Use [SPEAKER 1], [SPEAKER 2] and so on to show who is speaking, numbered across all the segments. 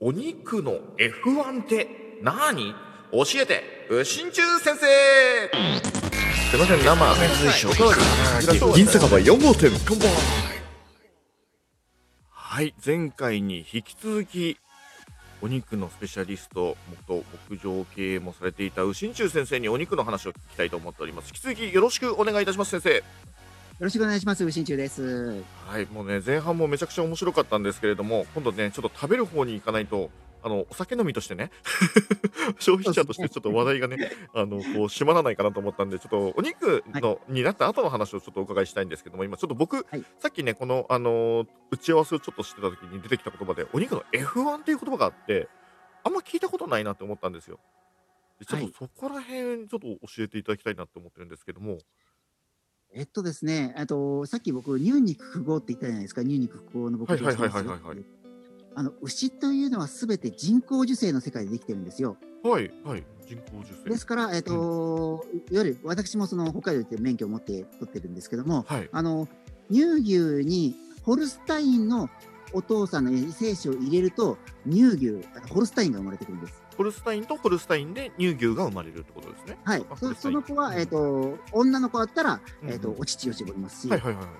[SPEAKER 1] お肉の F1 って何？教えて、うしんちゅう先生。すいません、生、水晶おかわり銀酒場4号店、は。い、前回に引き続き、お肉のスペシャリスト、元牧場経営もされていたうしんちゅう先生にお肉の話を聞きたいと思っております。引き続きよろしくお願いいたします、先生。
[SPEAKER 2] よろしくお願いします。新中です。
[SPEAKER 1] はい、もうね、前半もめちゃくちゃ面白かったんですけれども、今度ね、ちょっと食べる方に行かないと、あの、お酒飲みとしてね、消費者としてちょっと話題がね、あの、こう、締まらないかなと思ったんで、ちょっとお肉の、になった後の話をちょっとお伺いしたいんですけども、今ちょっと僕、
[SPEAKER 2] はい
[SPEAKER 1] さっきね、この、あの、打ち合わせをちょっとしてた時に出てきた言葉で、お肉の F1 っていう言葉があって、あんま聞いたことないなって思ったんですよ。でちょっ
[SPEAKER 2] はい
[SPEAKER 1] とそこら辺、ちょっと教えていただきたいなって思ってるんですけども、
[SPEAKER 2] えっとですね、あとさっき僕乳肉複合って言ったじゃないですか。乳肉複合の僕
[SPEAKER 1] はいはいはいはいはいはい
[SPEAKER 2] あの牛というのはすべて人工授精の世界でできてるんですよ。
[SPEAKER 1] はい、はい、人工授精。
[SPEAKER 2] ですから、えっと、いわゆる私もその北海道で免許を持って取ってるんですけども、
[SPEAKER 1] はい、
[SPEAKER 2] あの乳牛にホルスタインのお父さんの精子を入れると乳牛、ホルスタインが生まれてくるんです。
[SPEAKER 1] ホルスタインとホルスタインで乳牛が生まれるってことですね。
[SPEAKER 2] はいそその子は、えっと、女の子だったら、えっと、お乳を絞りますし、
[SPEAKER 1] はいはいはいはい。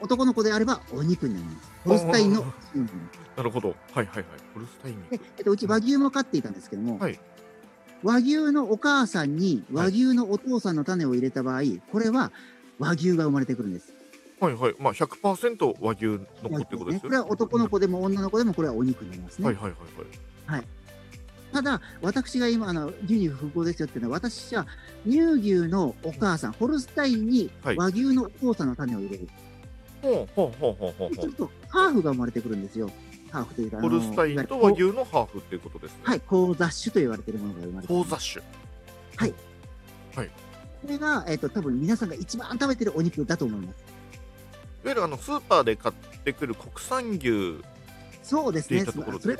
[SPEAKER 2] 男の子であればお肉になります。ホルスタインの
[SPEAKER 1] なるほど。はいはいはい。ホルスタイン
[SPEAKER 2] で、えっと、うち和牛も飼っていたんですけども、
[SPEAKER 1] はい
[SPEAKER 2] 和牛のお母さんに和牛のお父さんの種を入れた場合、これは和牛が生まれてくるんです。
[SPEAKER 1] はいはい。まあ100%和牛の子ってことですよね。
[SPEAKER 2] これは男の子でも女の子でもこれはお肉になりますね。
[SPEAKER 1] はいはいはいはい。
[SPEAKER 2] ただ、私が今、あの、牛肉複合ですよっていうのは、私は乳牛のお母さん、ホルスタインに
[SPEAKER 1] はい
[SPEAKER 2] 和牛のお父さんの種を入れる。
[SPEAKER 1] ほうほうほうほうほうほう。
[SPEAKER 2] そうすると、ハーフが生まれてくるんですよ。ハーフというか、
[SPEAKER 1] ホルスタインと和牛のハーフっていうことですね。
[SPEAKER 2] はい、高雑種と言われているものが生まれて
[SPEAKER 1] 高雑種。
[SPEAKER 2] これが、えっ、と、多分皆さんが一番食べてるお肉だと思います。
[SPEAKER 1] いわゆるあのスーパーで買ってくる国産牛
[SPEAKER 2] そうですね。それが
[SPEAKER 1] ですね。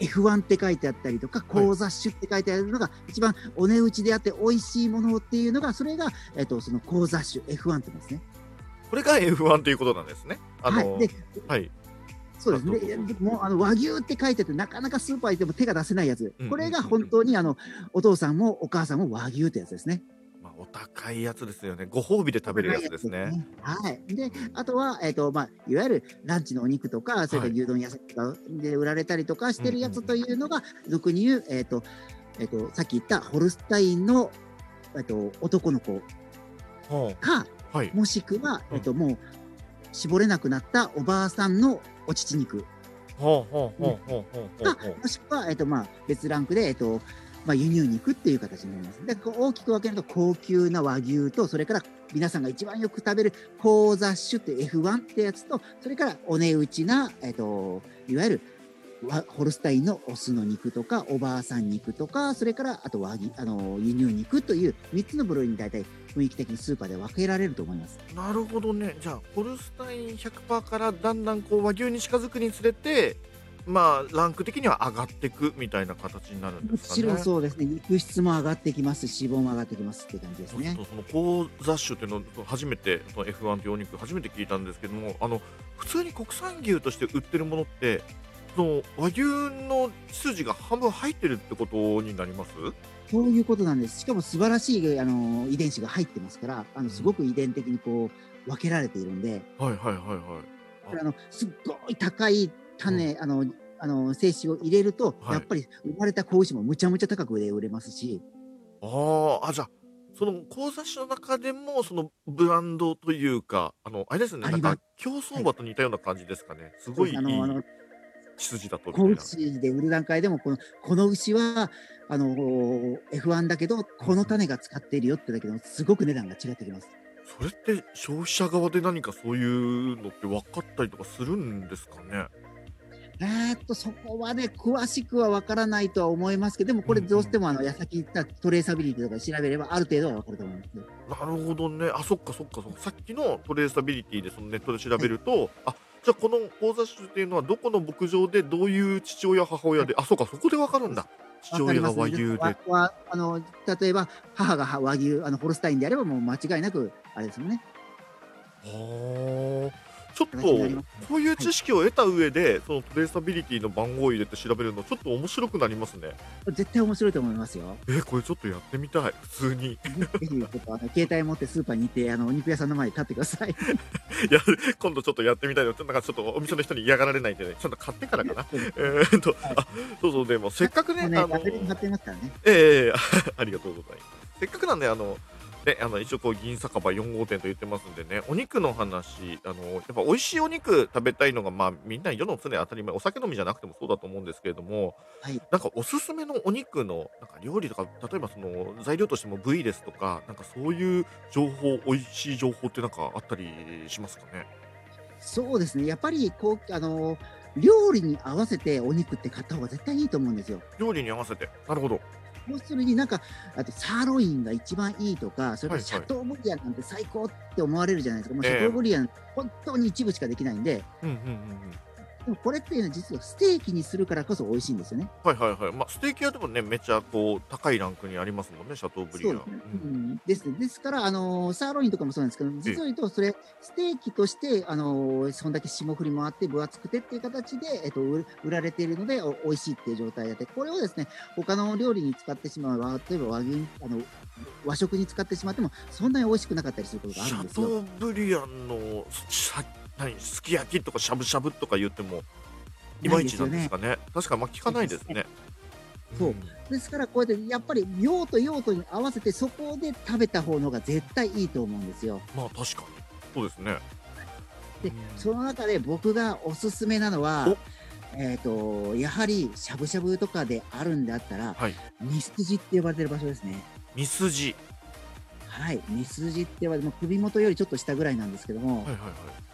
[SPEAKER 2] F1 って書いてあったりとか、高雑種って書いてあるのが、一番お値打ちであって美味しいものっていうのが、それが、えっ、と、その高雑種 F1 って言いますね。
[SPEAKER 1] これが F1 ということなんですね。あの
[SPEAKER 2] はい。で、
[SPEAKER 1] はい。
[SPEAKER 2] そうですね。もう、あの、和牛って書いてて、なかなかスーパー行っても手が出せないやつ
[SPEAKER 1] うん。
[SPEAKER 2] これが本当に、あの、お父さんもお母さんも和牛ってやつですね。
[SPEAKER 1] まあお高いやつですよね。ご褒美で食べるやつですね。。
[SPEAKER 2] はい。で、あとは、えっ、と、まあ、いわゆるランチのお肉とか、それから牛丼屋さんで売られたりとかしてるやつというのが、俗に言う、えっ、と、えっ、と、さっき言ったホルスタインの、えっ、と、男の子
[SPEAKER 1] ほ
[SPEAKER 2] か、
[SPEAKER 1] うはい。
[SPEAKER 2] もしくは、
[SPEAKER 1] うん
[SPEAKER 2] えっ、と、もう、絞れなくなったおばあさんのお乳肉
[SPEAKER 1] ほうほうほうほうほうほう
[SPEAKER 2] か
[SPEAKER 1] ほう。、
[SPEAKER 2] もしくは、えっ、と、まあ、別ランクで、えっ、と、まあ、輸入肉っていう形になります。で、こう大きく分けると、高級な和牛と、それから皆さんが一番よく食べる高雑種って F1 ってやつと、それからお値打ちな、えっ、と、いわゆる、わホルスタインのオスの肉とか、おばあさん肉とか、それから、あと和牛、あの、輸入肉という3つの部類に大体雰囲気的にスーパーで分けられると思います。
[SPEAKER 1] なるほどね。じゃあ、ホルスタイン100%からだんだんこう和牛に近づくにつれて、まあ、ランク的には上がっていくみたいな形になるん
[SPEAKER 2] も
[SPEAKER 1] ですかね。
[SPEAKER 2] ちろんそうですね。肉質も上がってきますし、脂肪も上がってきますっていう感じですね
[SPEAKER 1] その高雑種っていうのを初めてその F1 というお肉初めて聞いたんですけどもあの普通に国産牛として売ってるものってその和牛の血筋が半分入ってるってことになります？
[SPEAKER 2] そういうことなんです。しかも素晴らしいあの遺伝子が入ってますから、あのすごく遺伝的にこう分けられているんで、
[SPEAKER 1] はいはいはいはい
[SPEAKER 2] あのすっごい高い種、あのあの精子を入れると、
[SPEAKER 1] はい。
[SPEAKER 2] やっぱり生まれた子牛もむちゃむちゃ高くで売れますし、
[SPEAKER 1] あーあじゃあその高雑種の中でもそのブランドというかあのあれですねなんか競走馬と似たような感じですかね、す。ごいいい
[SPEAKER 2] あのあの
[SPEAKER 1] 血筋だとみた
[SPEAKER 2] 子
[SPEAKER 1] いな。
[SPEAKER 2] 牛で売る段階でもこのこの牛はあの F1 だけどこの種が使っているよってだけでもすごく値段が違ってきます。
[SPEAKER 1] それって消費者側で何かそういうのって分かったりとかするんですかね？
[SPEAKER 2] えーっと、そこまで詳しくは分からないとは思いますけど、でもこれどうしてもあの、矢先言ったトレーサビリティとか調べればある程度は分かると思います。
[SPEAKER 1] なるほどね。あ、そっかそっかそっか。さっきのトレーサビリティでそのネットで調べると、あ、じゃあこの高雑種っていうのはどこの牧場でどういう父親母親で、あ、そうかそこでわかるんだ。父親が和牛で。
[SPEAKER 2] ねわあの例えば母が和牛あのホルスタインであればもう間違いなくあれですよね。
[SPEAKER 1] はあ。ちょっとこういう知識を得た上で、そのトレーサビリティの番号を入れて調べるのちょっと面白くなりますね。
[SPEAKER 2] 絶対面白いと思いますよ。
[SPEAKER 1] えーこれちょっとやってみたい普通に。い
[SPEAKER 2] ぜひ、ちょっとあの携帯持ってスーパーに行って、あのお肉屋さんの前に立ってください。
[SPEAKER 1] や今度ちょっとやってみたいのなんかちょっとお店の人に嫌がられないんでねちゃんと買ってからかな。えーっと、あそうそうでもせっかくね
[SPEAKER 2] ね、
[SPEAKER 1] あの
[SPEAKER 2] ラベルに貼ってますからね。
[SPEAKER 1] ええありがとうございます。せっかくなんで、あの、ね、あの一応こう銀酒場4号店と言ってますんでね、お肉の話、あの、やっぱ美味しいお肉食べたいのが、まあみんな世の常当たり前、お酒飲みじゃなくてもそうだと思うんですけれども、
[SPEAKER 2] はい。
[SPEAKER 1] なんかおすすめのお肉のなんか料理とか、例えばその材料としても部位ですとか、なんかそういう情報、美味しい情報ってなんかあったりしますかね？
[SPEAKER 2] そうですね。やっぱり、こう、あの、料理に合わせてお肉って買った方が絶対いいと思うんですよ。
[SPEAKER 1] 料理に合わせて。なるほど。
[SPEAKER 2] 要するになんか、あとサーロインが一番いいとか、それからシャトーブリアンなんて最高って思われるじゃないですか。もうシ
[SPEAKER 1] ええ
[SPEAKER 2] ャトーブリアン、本当に一部しかできないんで、
[SPEAKER 1] うんうんうんうん。
[SPEAKER 2] でもこれっていうのは実はステーキにするからこそ美味しいんですよね。
[SPEAKER 1] はいはいはい。まあ、ステーキ屋でもね、めっちゃこう高いランクにありますもんね、シャトーブリアン。
[SPEAKER 2] そうですね。
[SPEAKER 1] う
[SPEAKER 2] うんん、ですねですから、あのーサーロインとかもそうなんですけど、実を言うと、それ、ステーキとして、あのーそんだけ霜降りもあって、分厚くてっていう形で、えっと、売売られているので、お美味しいっていう状態でこれをですね、他の料理に使ってしまう、わ例えば和牛、あの、和食に使ってしまっても、そんなに美味しくなかったりすることがあ
[SPEAKER 1] シャ
[SPEAKER 2] るんですよ。
[SPEAKER 1] トーブリアンのすき焼きとかしゃぶしゃぶとか言ってもいまいちなんですかね。確かまあ聞かないですね。
[SPEAKER 2] そう。ん。ですから、こうやって、やっぱり用途用途に合わせて、そこで食べた方のが絶対いいと思うんですよ。
[SPEAKER 1] まあ確かに。そうですね。
[SPEAKER 2] で
[SPEAKER 1] うん、
[SPEAKER 2] その中で僕がおすすめなのは、えっ、と、やはりしゃぶしゃぶとかであるんであったら、
[SPEAKER 1] はい。
[SPEAKER 2] ミスジって呼ばれてる場所ですね。
[SPEAKER 1] ミスジ
[SPEAKER 2] はい、ミスジって呼ばれて、もう首元よりちょっと下ぐらいなんですけども、
[SPEAKER 1] はいはいはい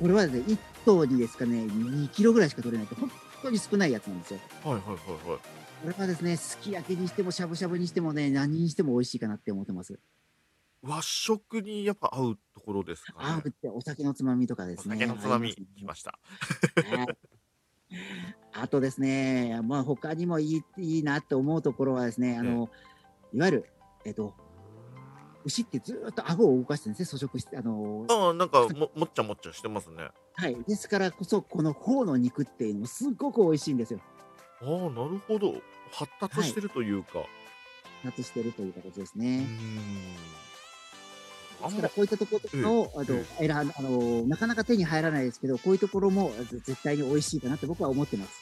[SPEAKER 2] これはですね、1頭にですかね、2キロぐらいしか取れないって、本当に少ないやつなんですよ。
[SPEAKER 1] はいはいはいはい
[SPEAKER 2] これはですね、すき焼きにしてもしゃぶしゃぶにしてもね、何にしても美味しいかなって思ってます。
[SPEAKER 1] 和食にやっぱ合うところですかね
[SPEAKER 2] ああ、ってお酒のつまみとかで
[SPEAKER 1] お
[SPEAKER 2] すね。
[SPEAKER 1] 酒のつまみ
[SPEAKER 2] 合いますね
[SPEAKER 1] きました
[SPEAKER 2] はいあとですね、まあ、他にもいいいいなって思うところはですね、あの、いわゆる、えっと、牛ってずーっと顎を動かしてるんですね、粗食して、あの、
[SPEAKER 1] ああなんかももっちゃもっちゃしてますね
[SPEAKER 2] はい。ですからこそ、この頬の肉っていうのもすっごく美味しいんですよ。
[SPEAKER 1] ああなるほど発達してるというか、
[SPEAKER 2] 夏してるという形ですね。ですから、こういったところを、あの
[SPEAKER 1] え
[SPEAKER 2] 選んあの、なかなか手に入らないですけど、こういうところもぜ絶対に美味しいかなって僕は思ってます。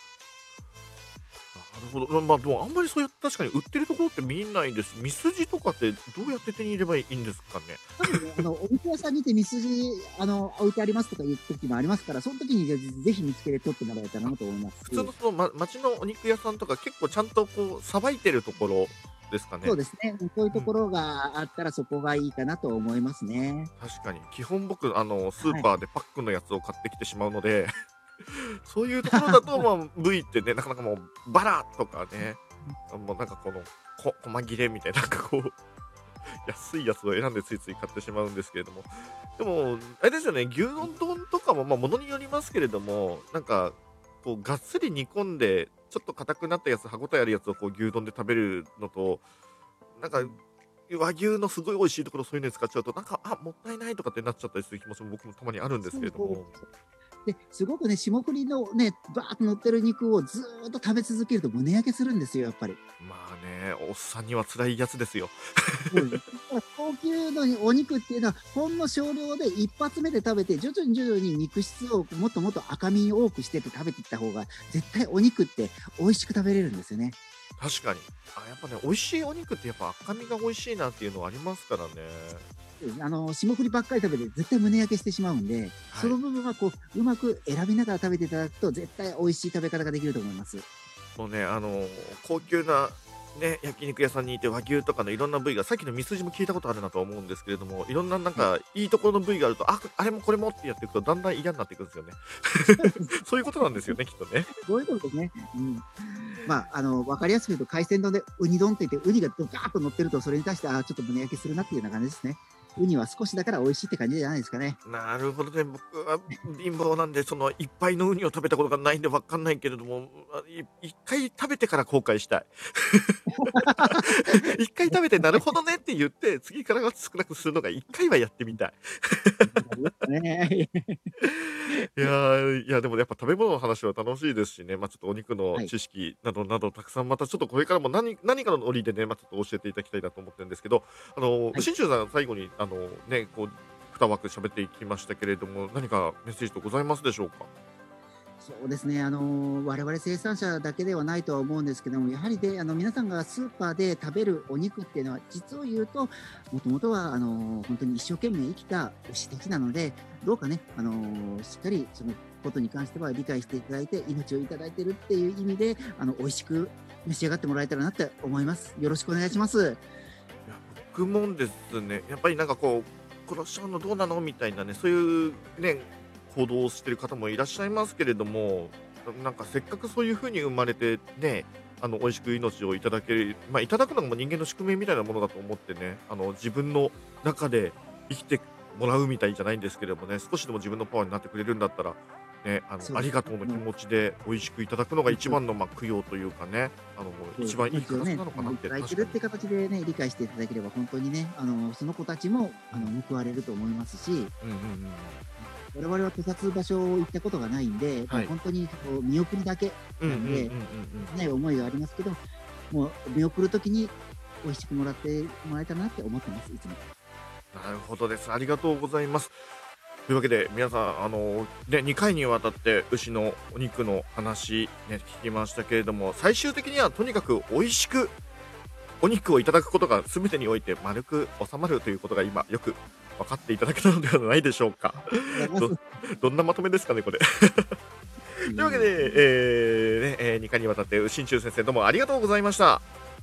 [SPEAKER 1] なるほど。まあ、でもあんまりそうやって確かに売ってるところって見ないです。ミスジとかってどうやって手に入れればいいんですかね？
[SPEAKER 2] あの、お肉屋さんにてミスジ、あの、置いてありますとか言う時もありますから、その時にぜぜひ見つけて取ってもらえたらなと思います。
[SPEAKER 1] 普通のその、ま、町のお肉屋さんとか結構ちゃんとこう、さばいてるところですかね？
[SPEAKER 2] そうですね。こういうところがあったらそこがいいかなと思いますね。
[SPEAKER 1] 確かに。基本僕、あの、スーパーでパックのやつを買ってきてしまうので、そういうところだと、まあ、部位ってね、なかなかもう、バラとかね、もうなんかこの、こ、細切れみたいな、なんかこう、安いやつを選んでついつい買ってしまうんですけれども。でも、あれですよね、牛丼丼とかも、まあ、ものによりますけれども、なんか、こう、がっつり煮込んで、ちょっと硬くなったやつ、歯ごたえあるやつをこう牛丼で食べるのと、なんか、和牛のすごい美味しいところそういうのに使っちゃうとなんかあもったいないとかってなっちゃったりする気持ちも僕もたまにあるんですけれども
[SPEAKER 2] ですごくね、霜降りのね、バーッと乗ってる肉をずーっと食べ続けると胸焼けするんですよ、やっぱり。
[SPEAKER 1] まあねおっさんには辛いやつですよ
[SPEAKER 2] 高級のお肉っていうのは、ほんの少量で一発目で食べて、徐々に徐々に肉質をもっともっと赤身に多くしてって食べていった方が、絶対お肉って美味しく食べれるんですよね。
[SPEAKER 1] 確かにあやっぱね美味しいお肉ってやっぱ赤身が美味しいなっていうのはありますからね
[SPEAKER 2] あの霜降りばっかり食べて絶対胸焼けしてしまうんで、その部分はこううまく選びながら食べていただくと絶対美味しい食べ方ができると思います。
[SPEAKER 1] もうねあの高級なね焼肉屋さんにいて和牛とかのいろんな部位がさっきのミスジも聞いたことあるなとは思うんですけれどもいろんななんかいいところの部位があるとああれもこれもってやっていくとだんだん嫌になっていくんですよね そういうことなんですよねきっとね
[SPEAKER 2] そういうことですね。うん。まあ、あの、わかりやすく言うと、海鮮丼でウニ丼って言って、ウニがドカーッと乗ってると、それに対して、あーちょっと胸焼けするなっていうような感じですね。ウニは少しだから美味しいって感じじゃないですかね。
[SPEAKER 1] なるほどね。僕は貧乏なんで、そのいっぱいのウニを食べたことがないんでわかんないけれども、一回食べてから後悔したい。一回食べてなるほどねって言って、次からは少なくするのが一回はやってみたい。
[SPEAKER 2] ね、
[SPEAKER 1] いやー、いやでもやっぱ食べ物の話は楽しいですしね、ま、ちょっとお肉の
[SPEAKER 2] はい。
[SPEAKER 1] 知識などなどたくさんまたちょっとこれからも何何かの折でね、ま、ちょっと教えていただきたいなと思ってるんですけど、あの、
[SPEAKER 2] はい。
[SPEAKER 1] 信州さん最後にあの、ね、こう2枠喋っていきましたけれども、何かメッセージとございますでしょうか？
[SPEAKER 2] そうですね。あの、我々生産者だけではないとは思うんですけども、やはりで、あの、皆さんがスーパーで食べるお肉っていうのは、実を言うと、もともとは、あの、本当に一生懸命生きた牛たちなので、どうかね、あの、しっかりそのことに関しては理解していただいて、命をいただいているっていう意味で、あの、美味しく召し上がってもらえたらなって思います。よろしくお願いします。
[SPEAKER 1] や、僕もですね、やっぱりなんかこう、殺しちゃうのどうなの？みたいなね、そういうね、行動をしてる方もいらっしゃいますけれども、なんかせっかくそういう風に生まれてね、あの、美味しく命をいただける、ま、いただくのも人間の宿命みたいなものだと思ってね、あの、自分の中で生きてもらうみたいじゃないんですけれどもね、少しでも自分のパワーになってくれるんだったら、ね、あの、
[SPEAKER 2] そうです。
[SPEAKER 1] ありがとうの気持ちで美味しくいただくのが
[SPEAKER 2] うんと
[SPEAKER 1] 一番の、ま、供養というかね、あの、
[SPEAKER 2] そう、
[SPEAKER 1] 一番いい
[SPEAKER 2] 命をね、
[SPEAKER 1] 形なのか
[SPEAKER 2] あの、い
[SPEAKER 1] なって、
[SPEAKER 2] ただいて
[SPEAKER 1] 確かに。
[SPEAKER 2] るって形でね、理解していただければ、本当にね、あの、その子たちも、あの、報われると思いますし、
[SPEAKER 1] うんうんうん。
[SPEAKER 2] 我々は屠殺場所を行ったことがないんで、も
[SPEAKER 1] はい。
[SPEAKER 2] う本当にこう見送りだけなんで、
[SPEAKER 1] うんうんうんうんうん。
[SPEAKER 2] ね、思いがありますけど、もう見送る時に美味しくもらってもらえたらなって思ってます、いつも。
[SPEAKER 1] なるほどです。ありがとうございます。というわけで、皆さん、あの、ね、2回にわたって牛のお肉の話、ね、聞きましたけれども、最終的にはとにかく美味しくお肉をいただくことが全てにおいて丸く収まるということが今よく分かっていただけたのではないでしょうか。ど
[SPEAKER 2] す。
[SPEAKER 1] どんなまとめですかね、これ。と
[SPEAKER 2] い
[SPEAKER 1] いうわけで。えーね、えー2回にわたって新中先生どうもありがとうございました。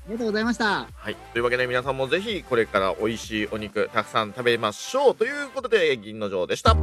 [SPEAKER 2] ありがとうございました。
[SPEAKER 1] はい。というわけで皆さんもぜひこれから美味しいお肉たくさん食べましょうということで銀の城でした。